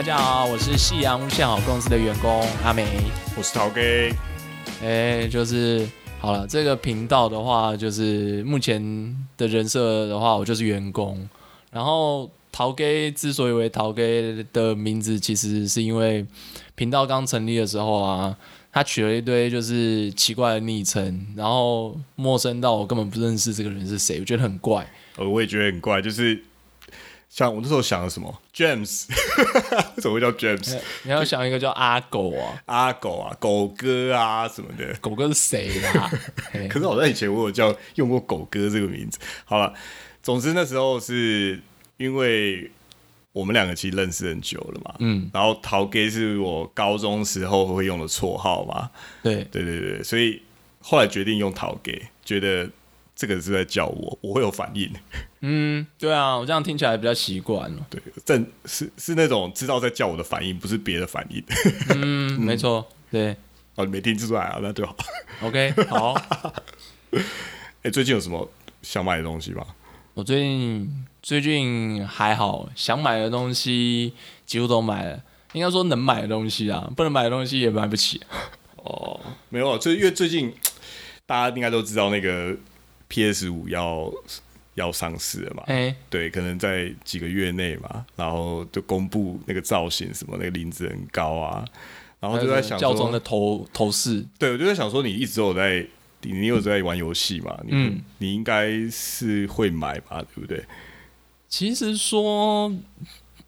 大家好，我是夕阳无限好公司的员工阿梅。我是陶哥，哎、就是好了，这个频道的话，就是目前的人设的话，我就是员工。然后陶之所以为陶的名字，其实是因为频道刚成立的时候啊，他取了一堆就是奇怪的昵称，然后陌生到我根本不认识这个人是谁，我觉得很怪。呃，我也觉得很怪，就是像我那时候想的什么 James，为 什么会叫 James？你要想一个叫阿狗啊，阿狗啊，狗哥啊什么的。狗哥是谁 啦？可是好像以前我有叫用过狗哥这个名字。好了，总之那时候是因为我们两个其实认识很久了嘛，嗯，然后陶 gay 是我高中时候会用的绰号嘛，对，对对对，所以后来决定用陶 gay，觉得这个是在叫我，我会有反应。嗯，对啊，我这样听起来比较习惯了。对，正是是那种知道在叫我的反应，不是别的反应。嗯，没错，对哦，你没听出来啊？那就好。，OK，好。哎、最近有什么想买的东西吗？我最近最近还好，想买的东西几乎都买了。应该说能买的东西啊，不能买的东西也买不起。哦，没有啊，最因为最近大家应该都知道那个 PS 五要要上市了嘛。哎、对，可能在几个月内嘛，然后就公布那个造型什么，那个林子很高啊，然后就在想说教宗的，头头饰，对我就在想说，你一直都有在，你你有在玩游戏嘛？你嗯你应该是会买吧，对不对？其实说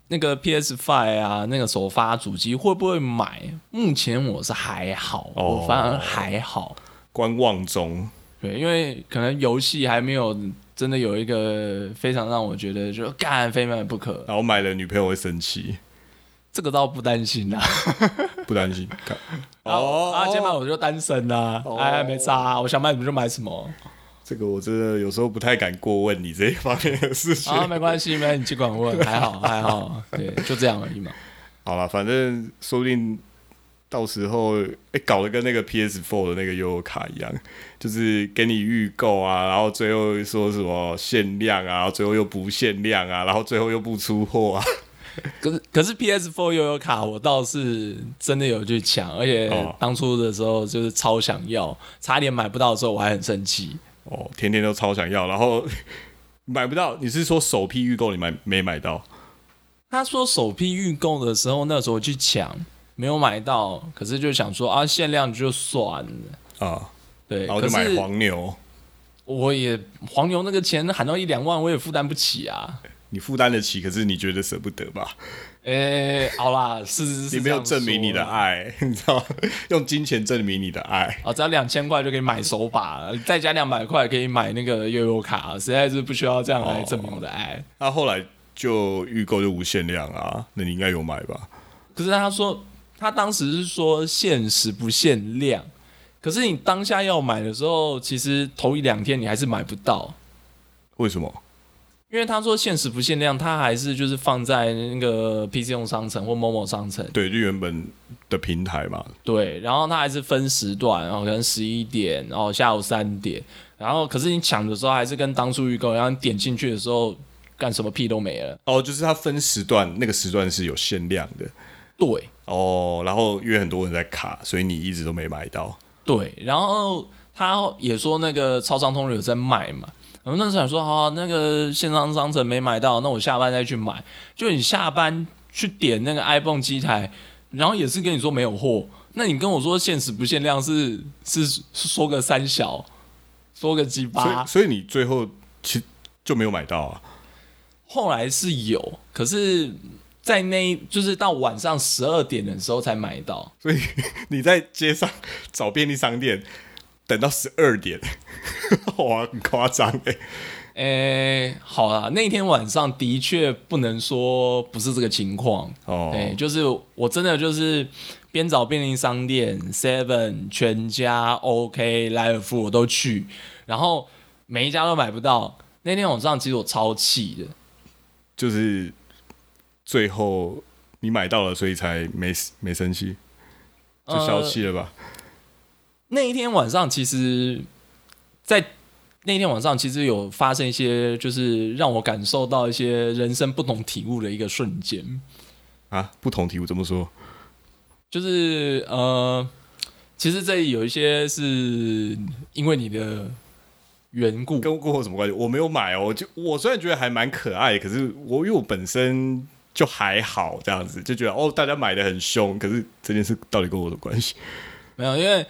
那个 PS Five 啊，那个首发主机会不会买？目前我是还好，哦我反而还好。观望中，对，因为可能游戏还没有真的有一个非常让我觉得就干非买不可，然后买了女朋友会生气，这个倒不担心啦。不担心。看 哦，啊，今天买我就单身啦、哦哎，没差、啊，我想买什么就买什么这个我真的有时候不太敢过问你这一方面的事情。啊，没关系，没关系，你尽管问，还好还好，对，就这样而已嘛。好了，反正说不定到时候哎、搞得跟那个 PS4 的那个悠悠卡一样，就是给你预购啊，然后最后说什么限量啊，然后最后又不限量啊，然后最后又不出货啊。可是可是 PS4 悠悠卡我倒是真的有去抢，而且哦当初的时候就是超想要，差点买不到的时候我还很生气。哦，天天都超想要，然后 买不到。你是说首批预购你买没买到？他说首批预购的时候，那时候去抢没有买到，可是就想说啊，限量就算了。啊，对，然后就买黄牛，我也黄牛那个钱喊到一两万，我也负担不起啊。你负担得起，可是你觉得舍不得吧？诶、好啦，是是是，你没有证明你的爱爱，你知道，用金钱证明你的爱。啊，只要两千块就可以买手把了，再加两百块可以买那个悠悠卡，实在是不需要这样来证明我的爱。那、后来就预购就无限量啊，那你应该有买吧？可是他说，他当时是说限时不限量，可是你当下要买的时候，其实头一两天你还是买不到。为什么？因为他说限时不限量，他还是就是放在那个 PC 用商城或某某商城，对，就原本的平台嘛。对，然后他还是分时段，然后可能十一点，然后下午三点，然后可是你抢的时候还是跟当初预购，然后你点进去的时候干什么屁都没了。哦，就是他分时段，那个时段是有限量的。对哦，然后因为很多人在卡，所以你一直都没买到。对，然后他也说那个超商通有在卖嘛。我们那时候想说，好、那个线上商城没买到，那我下班再去买。就你下班去点那个 iPhone 机台，然后也是跟你说没有货，那你跟我说限时不限量是是是说个三小，说个鸡所巴以，，所以你最后其就没有买到啊。后来是有，可是，在那一就是到晚上十二点的时候才买到。所以 你在街上找便利商店，等到十二点，哇，很夸张哎。诶、好啦，那天晚上的确不能说不是这个情况。哦，对，就是我真的就是边找便利商店、Seven、全家、OK、莱尔富我都去，然后每一家都买不到。那天晚上其实我超气的，就是最后你买到了，所以才没没生气，就消气了吧？那一天晚上，其实，在那一天晚上，其实有发生一些，就是让我感受到一些人生不同体悟的一个瞬间。啊，不同体悟怎么说？就是呃，其实这里有一些是因为你的缘故，跟过后什么关系？我没有买哦，就我虽然觉得还蛮可爱，可是我因为我本身就还好这样子，就觉得哦，大家买的很凶，可是这件事到底跟我的关系？没有，因为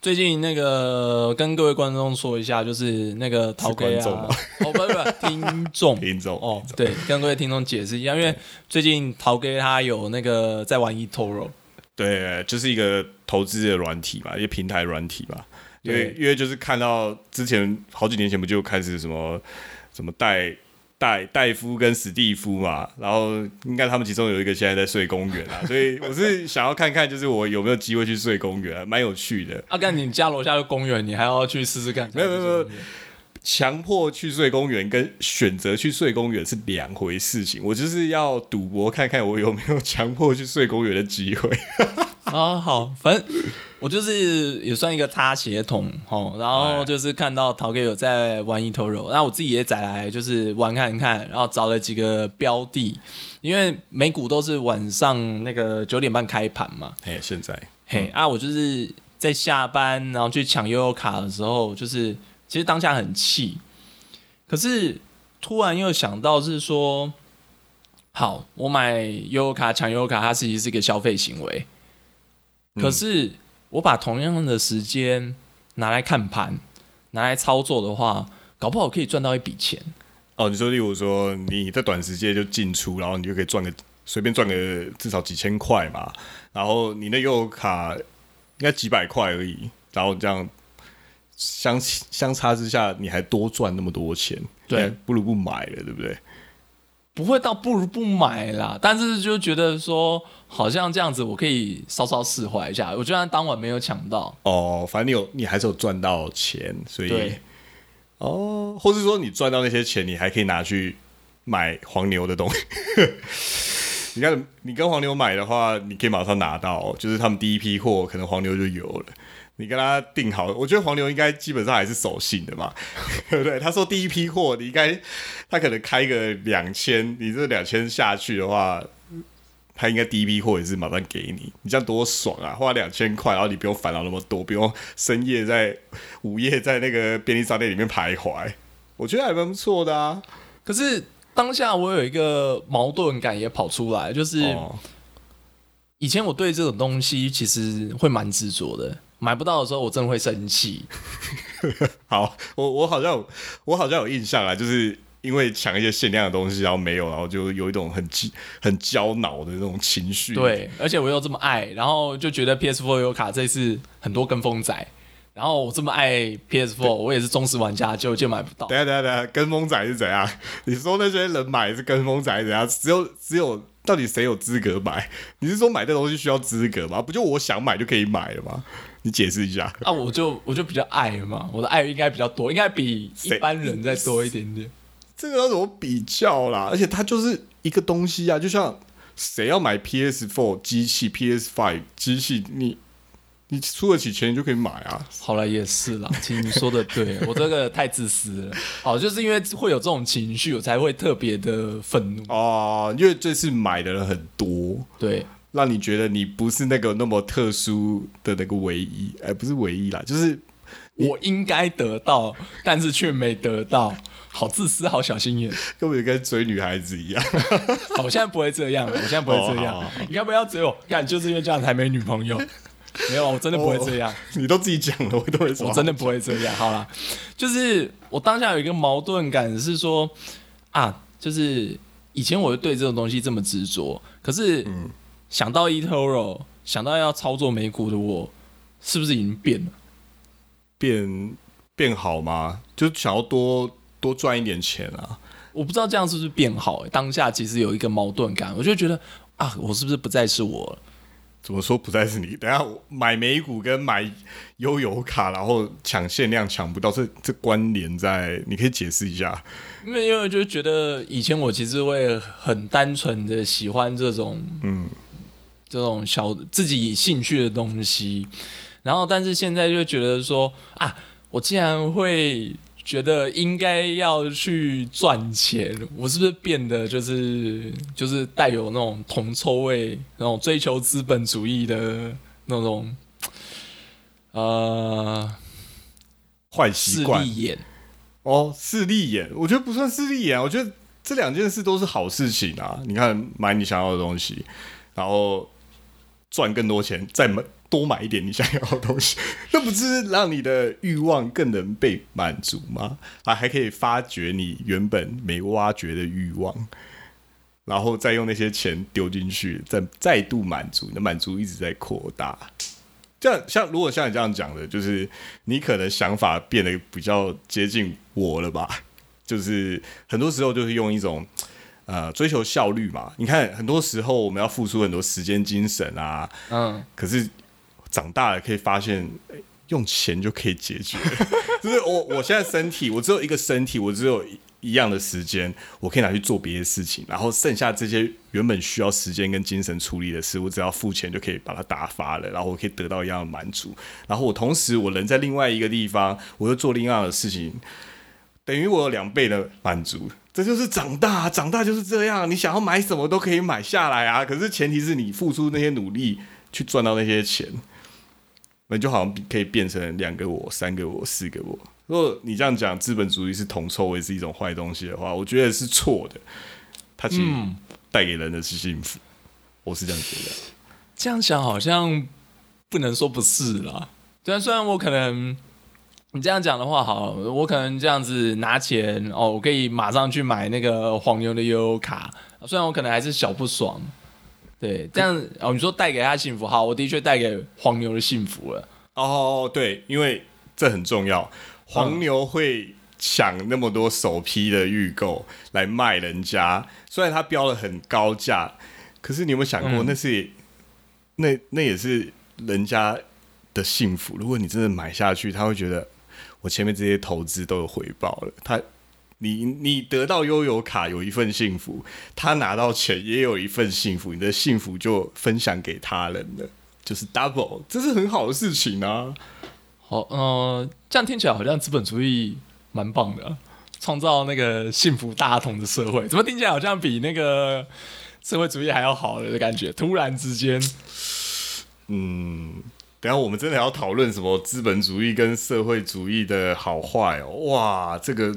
最近那个跟各位观众说一下，就是那个陶哥啊，哦不不不，听众。听众哦，对，跟各位听众解释一下，因为最近陶哥他有那个在玩 eToro，对，就是一个投资的软体嘛，一个平台软体吧。因为因为就是看到之前好几年前不就开始什么什么戴戴戴夫跟史蒂夫嘛，然后应该他们其中有一个现在在睡公园啊，所以我是想要看看，就是我有没有机会去睡公园、啊，蛮有趣的。阿干你家楼下的公园，你还要去试试看？没有没有没有强迫去睡公园跟选择去睡公园是两回事情，我就是要赌博看看我有没有强迫去睡公园的机会。啊，好，反正我就是也算一个擦鞋桶哦，然后就是看到陶哥有在玩 eToro，那我自己也载来就是玩看看，然后找了几个标的，因为美股都是晚上那个九点半开盘嘛，哎，现在嘿啊，我就是在下班然后去抢悠悠卡的时候，就是其实当下很气，可是突然又想到是说，好，我买悠悠卡抢悠悠卡，它其实是一个消费行为，可是我把同样的时间拿来看盘，拿来操作的话，搞不好可以赚到一笔钱。哦，你说，例如说你在短时间就进出，然后你就可以赚个随便赚个至少几千块嘛，然后你的悠游卡应该几百块而已，然后这样相相差之下，你还多赚那么多钱，对不如不买了，对不对？不会到不如不买啦，但是就觉得说，好像这样子我可以稍稍释怀一下。我就算当晚没有抢到，哦，反正你有，你还是有赚到钱，所以对哦，或是说你赚到那些钱，你还可以拿去买黄牛的东西。你看，你跟黄牛买的话，你可以马上拿到，就是他们第一批货，可能黄牛就有了。你跟他定好，我觉得黄牛应该基本上还是守信的嘛，对 不对？他说第一批货，你应该他可能开个两千，你这两千下去的话，他应该第一批货也是马上给你，你这样多爽啊！花两千块，然后你不用烦恼那么多，不用深夜在午夜在那个便利商店里面徘徊，我觉得还蛮不错的啊。可是当下我有一个矛盾感也跑出来，就是哦，以前我对这种东西其实会蛮执着的，买不到的时候我真的会生气。好，我我好像有我好像有印象啊，就是因为抢一些限量的东西，然后没有，然后就有一种很很焦恼的那种情绪。，对，而且我又这么爱，然后就觉得 PS4 有卡这次很多跟风仔，然后我这么爱 PS4，我也是忠实玩家，就就买不到等。一下等下等下，跟风仔是怎样？你说那些人买是跟风仔是怎样？只有只有到底谁有资格买？你是说买这东西需要资格吗？不就我想买就可以买了吗？你解释一下。啊，我就我就比较爱嘛，我的爱应该比较多，应该比一般人再多一点点。这个要怎么比较啦？而且它就是一个东西啊，就像谁要买 PS Four 机器、PS Five 机器，你你出得起钱你就可以买啊。好了，也是啦，其实你说的对，我这个太自私了。好，就是因为会有这种情绪，我才会特别的愤怒。哦，因为这次买的人很多，对，让你觉得你不是那个那么特殊的那个唯一，哎、不是唯一啦，就是我应该得到，但是却没得到，好自私，好小心眼。根本就跟追女孩子一样。好，我现在不会这样了，我现在不会这样。哦好好好你要不要追我？看，就是因为这样才没女朋友。没有，我真的不会这样，你都自己讲了，我都会说。我真的不会这样。好啦，就是我当下有一个矛盾感是说啊，就是以前我对这种东西这么执着，可是想到 eToro，想到要操作美股的我，是不是已经变了？变变好吗？就想要多多赚一点钱啊。我不知道这样是不是变好、欸。当下其实有一个矛盾感，我就觉得啊，我是不是不再是我了？怎么说不再是你？等下买美股跟买悠游卡，然后抢限量抢不到，这这关联在，你可以解释一下。因为因为就觉得以前我其实会很单纯的喜欢这种嗯，这种小自己兴趣的东西，然后但是现在就觉得说啊，我竟然会觉得应该要去赚钱，我是不是变得就是就是带有那种铜臭味，那种追求资本主义的那种呃坏习惯利眼？哦，势利眼，我觉得不算势利眼，我觉得这两件事都是好事情啊。你看，买你想要的东西，然后赚更多钱，再买多买一点你想要的东西，那不是让你的欲望更能被满足吗？啊，还可以发掘你原本没挖掘的欲望，然后再用那些钱丢进去，再再度满足，你的满足一直在扩大。这样像如果像你这样讲的，就是你可能想法变得比较接近我了吧？就是很多时候就是用一种呃追求效率嘛。你看很多时候我们要付出很多时间、精神啊，嗯，可是长大了可以发现，用钱就可以解决。就是我我现在身体，我只有一个身体，我只有一一样的时间，我可以拿去做别的事情，然后剩下这些原本需要时间跟精神处理的事，我只要付钱就可以把它打发了，然后我可以得到一样的满足。然后我同时我人在另外一个地方，我又做另外的事情，等于我有两倍的满足。这就是长大，长大就是这样。你想要买什么都可以买下来啊，可是前提是你付出那些努力去赚到那些钱。那就好像可以变成两个我、三个我、四个我。如果你这样讲资本主义是铜臭味是一种坏东西的话，我觉得是错的。它其实嗯带给人的是幸福，我是这样觉得。这样想好像不能说不是啦。对啊，虽然我可能你这样讲的话，好，我可能这样子拿钱哦，我可以马上去买那个黄牛的悠悠卡，虽然我可能还是小不爽。对，这样哦，你说带给他幸福，好，我的确带给黄牛的幸福了。哦，对，因为这很重要，黄牛会抢那么多首批的预购来卖人家，虽然他标了很高价，可是你有没有想过，嗯那是那那也是人家的幸福。如果你真的买下去，他会觉得我前面这些投资都有回报了，他。你你得到悠游卡有一份幸福，他拿到钱也有一份幸福，你的幸福就分享给他人了，就是 double，这是很好的事情啊。好，呃，这样听起来好像资本主义蛮棒的啊，创造那个幸福大同的社会，怎么听起来好像比那个社会主义还要好的感觉？突然之间，嗯，等下我们真的要讨论什么资本主义跟社会主义的好坏哦？哇，这个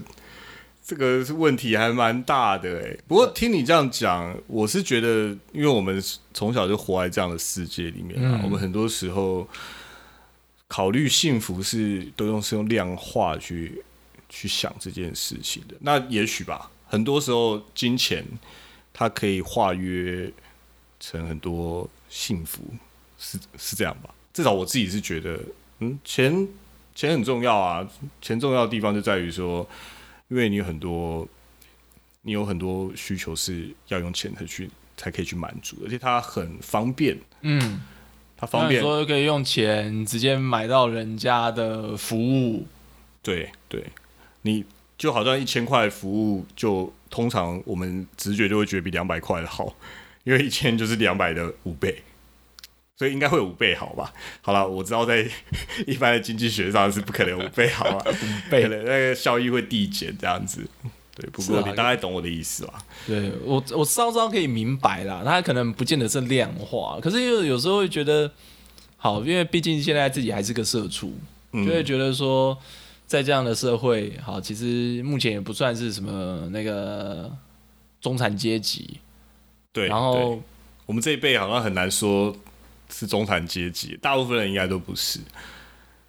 这个问题还蛮大的哎。不过听你这样讲，我是觉得，因为我们从小就活在这样的世界里面啊，嗯我们很多时候考虑幸福是都用是用量化去去想这件事情的。那也许吧，很多时候金钱它可以化约成很多幸福。是是这样吧？至少我自己是觉得，嗯，钱钱很重要啊。钱重要的地方就在于说，因为你有很多你有很多需求是要用钱才去才可以去满足，而且它很方便，嗯，它方便。说可以用钱直接买到人家的服务，对对，你就好像一千块服务，就通常我们直觉就会觉得比两百块的好，因为一千就是两百的五倍。所以应该会有五倍好吧？好了，我知道在 一般的经济学上是不可能五倍好吧？倍可能那个效益会递减这样子。对，不过你大概懂我的意思吧？对我我稍稍可以明白啦，他可能不见得是量化，可是又有时候会觉得，好，因为毕竟现在自己还是个社畜，嗯就会觉得说，在这样的社会，好，其实目前也不算是什么那个中产阶级，对，然后我们这一辈好像很难说是中产阶级，大部分人应该都不是。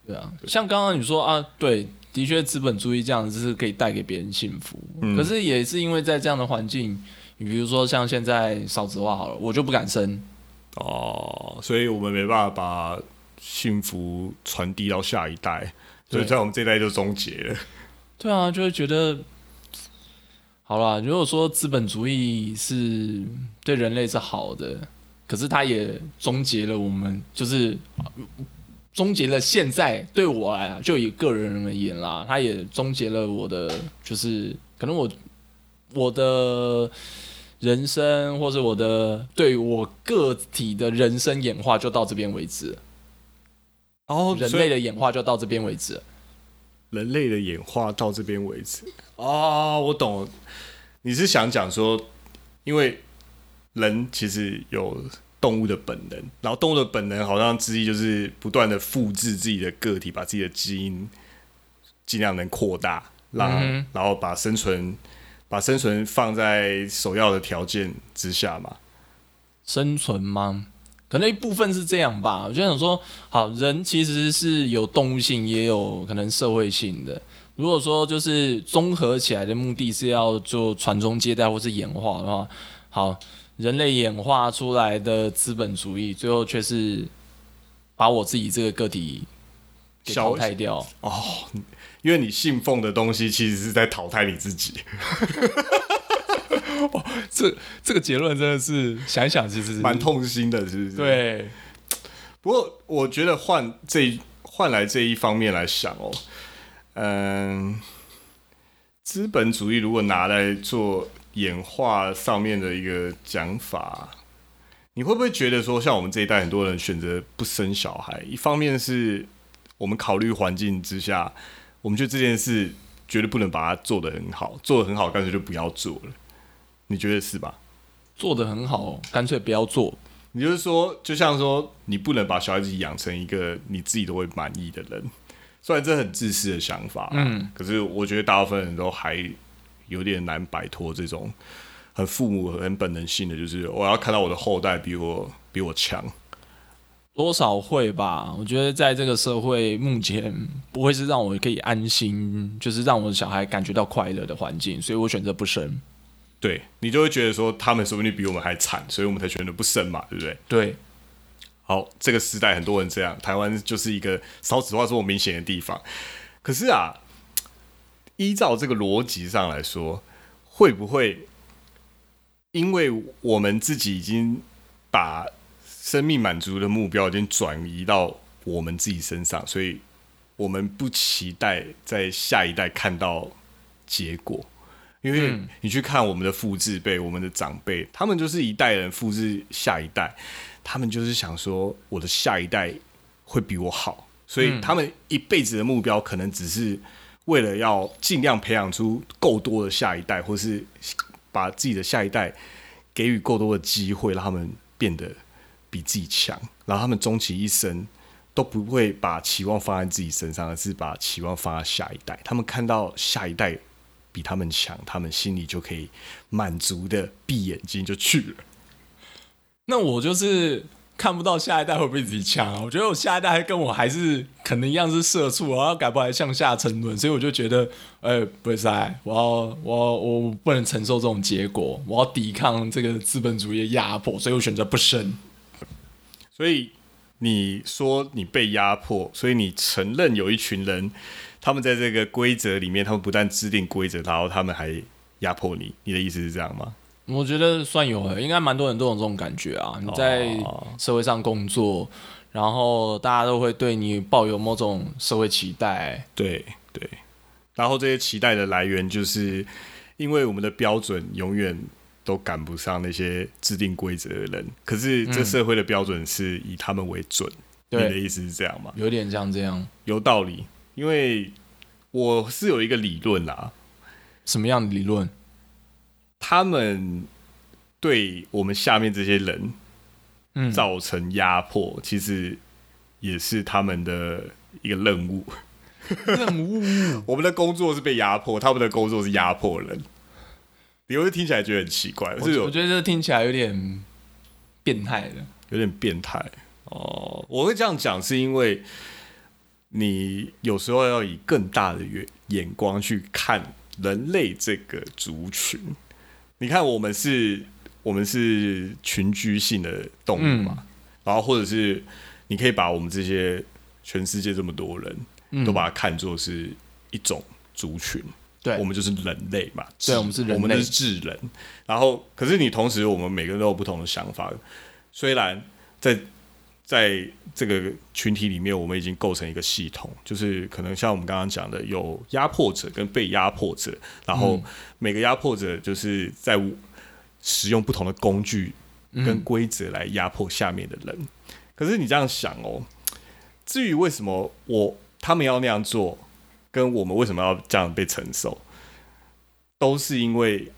对啊，像刚刚你说啊，对，的确资本主义这样子是可以带给别人幸福，嗯可是也是因为在这样的环境，你比如说像现在少子化好了，我就不敢生，哦，所以我们没办法把幸福传递到下一代，所以在我们这一代就终结了。对啊，就会觉得，好啦，如果说资本主义是对人类是好的，可是它也终结了我们，就是呃终结了现在对我来就以个人而言啦，它也终结了我的，就是可能我我的人生，或者我的对我个体的人生演化就到这边为止了，哦人类的演化就到这边为止。人类的演化到这边为止。哦，我懂了，你是想讲说，因为人其实有动物的本能，然后动物的本能好像之一就是不断的复制自己的个体，把自己的基因尽量能扩大，让、嗯然后把生存把生存放在首要的条件之下嘛。生存吗？可能一部分是这样吧。我就想说，好人其实是有动物性，也有可能社会性的。如果说就是综合起来的目的是要做传宗接代或是演化的话，好，人类演化出来的资本主义，最后却是把我自己这个个体给淘汰掉哦。因为你信奉的东西其实是在淘汰你自己。这这个结论真的是想一想，其实是蛮。痛心的，是不是？。对，不过我觉得换这一换来这一方面来想哦，嗯，资本主义如果拿来做演化上面的一个讲法，你会不会觉得说，像我们这一代很多人选择不生小孩，一方面是我们考虑环境之下，我们觉得这件事绝对不能把它做得很好，做得很好，干脆就不要做了。你觉得是吧？做得很好，干脆不要做。你就是说，就像说，你不能把小孩子养成一个你自己都会满意的人，虽然这很自私的想法，嗯，可是我觉得大部分人都还有点难摆脱这种很父母很本能性的，就是我要看到我的后代比我比我强。多少会吧，我觉得在这个社会目前不会是让我可以安心，就是让我的小孩感觉到快乐的环境，所以我选择不生。对你就会觉得说，他们说不定比我们还惨，所以我们才选择不生嘛，对不对？对，好，这个时代很多人这样，台湾就是一个少子化这么明显的地方。可是啊，依照这个逻辑上来说，会不会因为我们自己已经把生命满足的目标已经转移到我们自己身上，所以我们不期待在下一代看到结果？因为嗯你去看我们的父字辈、我们的长辈，他们就是一代人复制下一代，他们就是想说我的下一代会比我好，所以嗯他们一辈子的目标可能只是为了要尽量培养出够多的下一代，或是把自己的下一代给予够多的机会，让他们变得比自己强，然后他们终其一生都不会把期望放在自己身上，而是把期望放在下一代。他们看到下一代比他们强，他们心里就可以满足的闭眼睛就去了。那我就是看不到下一代会不会自己强啊？我觉得我下一代还跟我还是可能一样是社畜，然后改不还向下沉沦，所以我就觉得，哎、不是，我要我我不能承受这种结果，我要抵抗这个资本主义的压迫，所以我选择不生。所以你说你被压迫，所以你承认有一群人，他们在这个规则里面，他们不但制定规则，然后他们还压迫你。你的意思是这样吗？我觉得算有欸，应该蛮多人都有这种感觉啊。你在哦社会上工作，然后大家都会对你抱有某种社会期待。对对。然后这些期待的来源，就是因为我们的标准永远都赶不上那些制定规则的人。可是这社会的标准是以他们为准。你的意思是这样吗？有点像这样，有道理，因为我是有一个理论啦，什么样的理论？他们对我们下面这些人嗯，造成压迫，其实也是他们的一个任务。任务。我们的工作是被压迫，他们的工作是压迫人。你会听起来觉得很奇怪，是我我觉得这听起来有点变态的。有点变态哦。我会这样讲，是因为你有时候要以更大的眼眼光去看人类这个族群。你看，我们是，我们是群居性的动物嘛，然后或者是你可以把我们这些全世界这么多人，嗯都把它看作是一种族群。对，我们就是人类嘛，对我们是人类我们就是智人。然后，可是你同时，我们每个人都有不同的想法。虽然在在这个群体里面，我们已经构成一个系统，就是可能像我们刚刚讲的，有压迫者跟被压迫者，然后嗯每个压迫者就是在使用不同的工具跟嗯规则来压迫下面的人。可是你这样想哦，至于为什么我他们要那样做，跟我们为什么要这样被承受，都是因为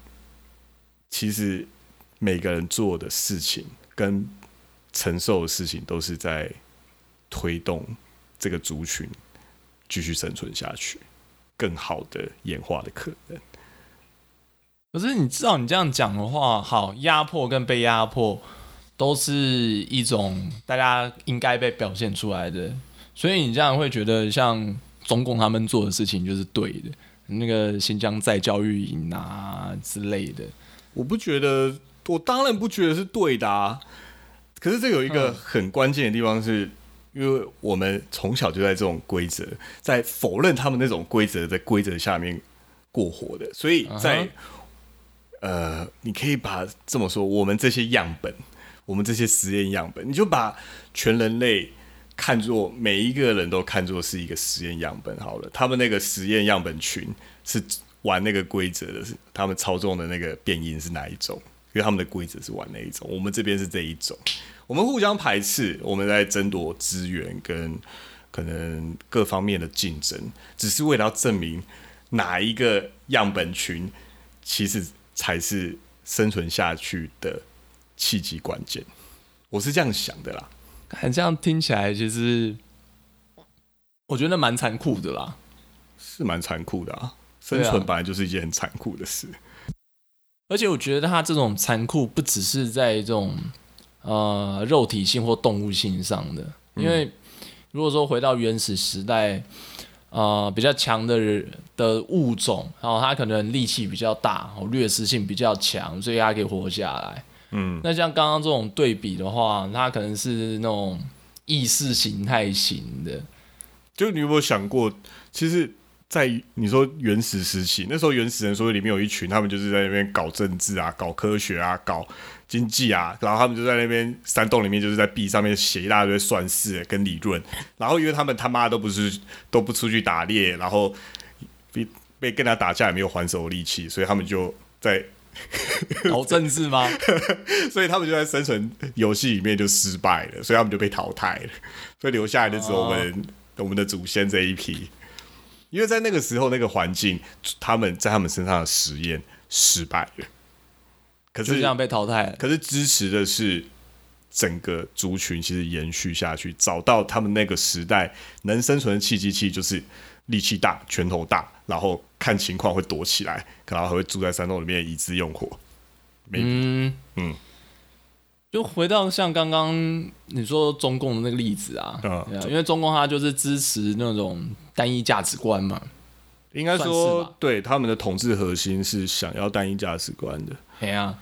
其实每个人做的事情跟承受的事情，都是在推动这个族群继续生存下去，更好的演化的可能。可是你知道，你这样讲的话，好，压迫跟被压迫都是一种大家应该被表现出来的，所以你这样会觉得，像中共他们做的事情就是对的，那个新疆再教育营啊之类的，我不觉得，我当然不觉得是对的啊。可是这有一个很关键的地方，是因为我们从小就在这种规则，在否认他们那种规则的规则下面过活的，所以在。呃，你可以把这么说，我们这些样本，我们这些实验样本，你就把全人类看作每一个人都看作是一个实验样本好了。他们那个实验样本群是玩那个规则的，是他们操纵的那个变音是哪一种？因为他们的规则是玩那一种，我们这边是这一种。我们互相排斥，我们在争夺资源跟可能各方面的竞争，只是为了要证明哪一个样本群其实。才是生存下去的契机关键，我是这样想的啦。这样听起来，其实我觉得蛮残酷的啦，是蛮残酷的啊。生存本来就是一件很残酷的事，而且我觉得他这种残酷不只是在这种呃肉体性或动物性上的，因为如果说回到原始时代。呃，比较强的的物种，然后它可能力气比较大，掠食性比较强，所以它可以活下来。嗯，那像刚刚这种对比的话，它可能是那种意识形态型的。就你有没有想过，其实，在你说原始时期，那时候原始人说里面有一群，他们就是在那边搞政治啊，搞科学啊，搞。经济啊，然后他们就在那边山洞里面，就是在壁上面写一大堆算式跟理论。然后因为他们他妈都不是都不出去打猎，然后被被跟他打架也没有还手力气，所以他们就在 搞政治吗？所以他们就在生存游戏里面就失败了，所以他们就被淘汰了。所以留下来的只有我们我们的祖先这一批。因为在那个时候那个环境，他们在他们身上的实验失败了。可是这样被淘汰。可是支持的是整个族群，其实延续下去，找到他们那个时代能生存的契机器，就是力气大、拳头大，然后看情况会躲起来，可能还会住在山洞里面以资用火。嗯嗯，就回到像刚刚你说中共的那个例子啊，因为中共它就是支持那种单一价值观嘛，应该说对他们的统治核心是想要单一价值观的。哎呀。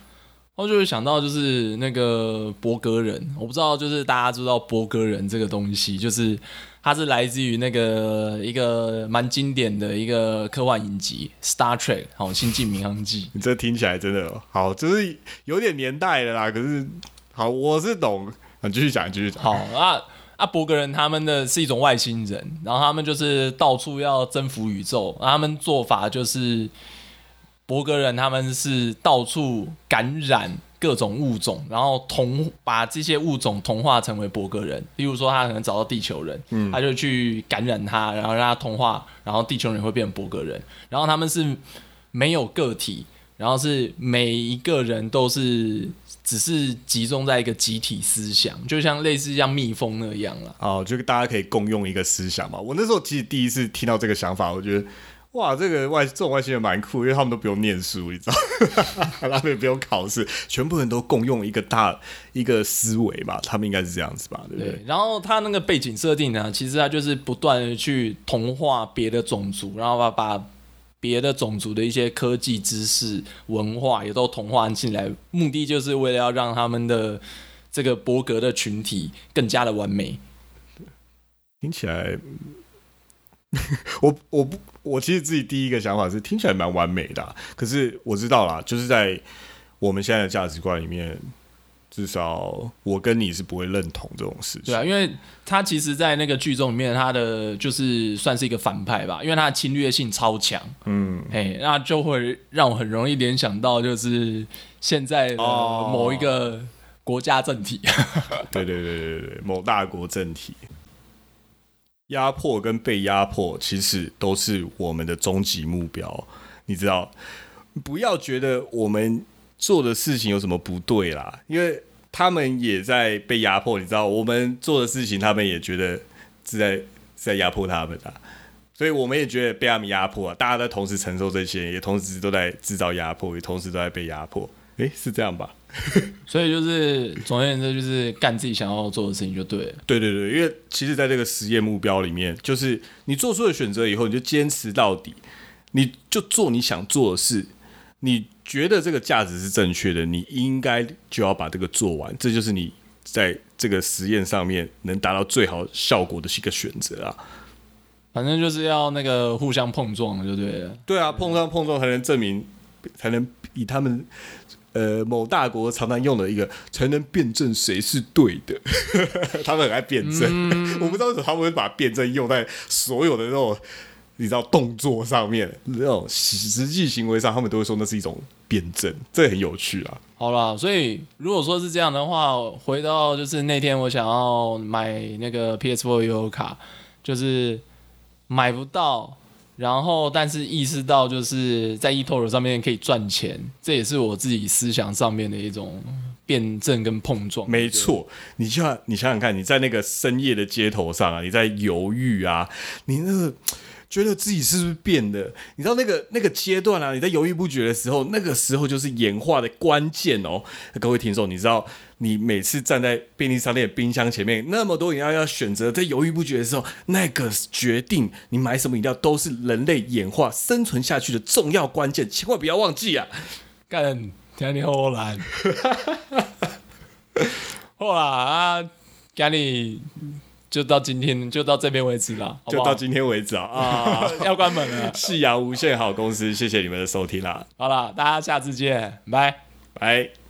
我就会想到就是那个博格人，我不知道就是大家知道博格人这个东西，就是它是来自于那个一个蛮经典的一个科幻影集《Star Trek》好《星际民航记》。你这听起来真的好，就是有点年代的啦。可是好，我是懂。你继续讲，继续讲。好啊啊，博格人他们的是一种外星人，然后他们就是到处要征服宇宙，他们做法就是。博格人他们是到处感染各种物种，然后同把这些物种同化成为博格人。例如说，他可能找到地球人，他就去感染他，然后让他同化，然后地球人会变成博格人。然后他们是没有个体，然后是每一个人都是只是集中在一个集体思想，就像类似像蜜蜂那样了。哦，就大家可以共用一个思想嘛。我那时候其实第一次听到这个想法，我觉得。哇，这个外这种外星人蛮酷，因为他们都不用念书，你知道，他们也不用考试，全部人都共用一个大一个思维吧，他们应该是这样子吧，对不对？然后他那个背景设定呢，其实他就是不断的去同化别的种族，然后把把别的种族的一些科技知识、文化也都同化进来，目的就是为了要让他们的这个伯格的群体更加的完美。听起来。我我不我其实自己第一个想法是听起来蛮完美的，可是我知道啦，就是在我们现在的价值观里面，至少我跟你是不会认同这种事情。对啊，因为他其实，在那个剧中里面，他的就是算是一个反派吧，因为他的侵略性超强。嗯，哎，那就会让我很容易联想到，就是现在的某一个国家政体。对对对对对，某大国政体。压迫跟被压迫其实都是我们的终极目标，你知道？不要觉得我们做的事情有什么不对啦，因为他们也在被压迫，你知道？我们做的事情，他们也觉得是在是在压迫他们的，所以我们也觉得被他们压迫啊。大家在同时承受这些，也同时都在制造压迫，也同时都在被压迫。诶，是这样吧？所以就是总而言之，就是干自己想要做的事情就对了。对对对，因为其实在这个实验目标里面，就是你做出了选择以后，你就坚持到底，你就做你想做的事。你觉得这个价值是正确的，你应该就要把这个做完。这就是你在这个实验上面能达到最好效果的一个选择啊。反正就是要那个互相碰撞，就对了。对啊，碰撞碰撞才能证明，才能以他们。呃，某大国常常用的一个才能辩证谁是对的，他们很爱辩证。我不知道为什么他们会把辩证用在所有的那种你知道动作上面，那种实际行为上，他们都会说那是一种辩证，这很有趣啊。好了，所以如果说是这样的话，回到就是那天我想要买那个 PS4 悠游卡，就是买不到。然后，但是意识到就是在 eToro 上面可以赚钱，这也是我自己思想上面的一种辩证跟碰撞。没错，你就要你想想看，你在那个深夜的街头上啊，你在犹豫啊，你那个。觉得自己是不是变的？你知道那个那个阶段啊，你在犹豫不决的时候，那个时候就是演化的关键哦。各位听众，你知道你每次站在便利商店冰箱前面，那么多饮料要选择，在犹豫不决的时候，那个决定你买什么饮料，都是人类演化生存下去的重要关键，千万不要忘记啊！干，听你好难，好啦啊，今日。就到今天，就到这边为止了，就到今天为止啊！啊，要关门了。夕阳无限好公司，谢谢你们的收听啦。好了，大家下次见，拜拜。